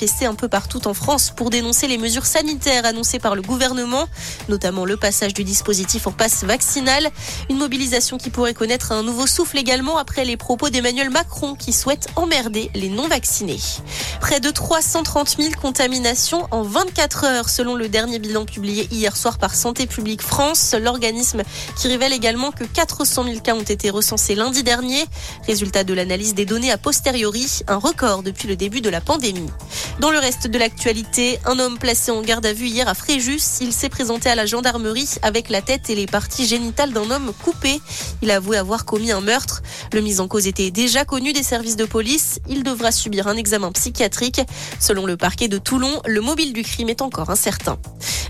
manifester un peu partout en France pour dénoncer les mesures sanitaires annoncées par le gouvernement, notamment le passage du dispositif en passe vaccinal. Une mobilisation qui pourrait connaître un nouveau souffle également après les propos d'Emmanuel Macron qui souhaite emmerder les non-vaccinés. Près de 330 000 contaminations en 24 heures selon le dernier bilan publié hier soir par Santé publique France, l'organisme qui révèle également que 400 000 cas ont été recensés lundi dernier. Résultat de l'analyse des données a posteriori, un record depuis le début de la pandémie. Dans le reste de l'actualité, un homme placé en garde à vue hier à Fréjus, il s'est présenté à la gendarmerie avec la tête et les parties génitales d'un homme coupé. Il a avoué avoir commis un meurtre. Le mis en cause était déjà connu des services de police. Il devra subir un examen psychiatrique. Selon le parquet de Toulon, le mobile du crime est encore incertain.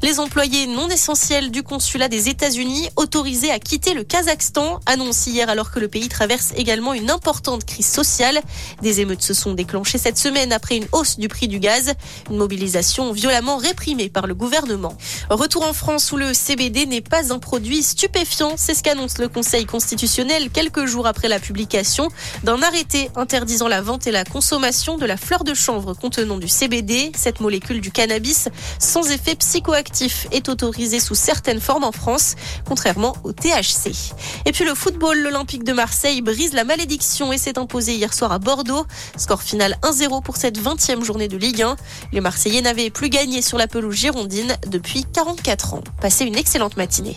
Les employés non essentiels du consulat des États-Unis autorisés à quitter le Kazakhstan annoncent hier alors que le pays traverse également une importante crise sociale. Des émeutes se sont déclenchées cette semaine après une hausse du prix du gaz, une mobilisation violemment réprimée par le gouvernement. Retour en France où le CBD n'est pas un produit stupéfiant, c'est ce qu'annonce le Conseil constitutionnel quelques jours après la publication d'un arrêté interdisant la vente et la consommation de la fleur de chanvre contenant du CBD, cette molécule du cannabis sans effet psychoactif est autorisée sous certaines formes en France, contrairement au THC. Et puis le football, l'Olympique de Marseille brise la malédiction et s'est imposé hier soir à Bordeaux. Score final 1-0 pour cette 20e journée de Ligue 1. Les Marseillais n'avaient plus gagné sur la pelouse girondine depuis 44 ans. Passez une excellente matinée.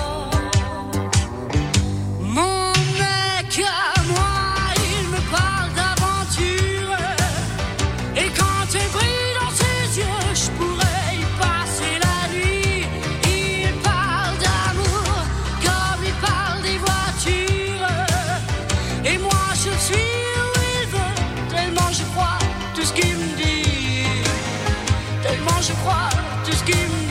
tout ce qu'il me dit. Tellement je crois tout ce qu'il me dit.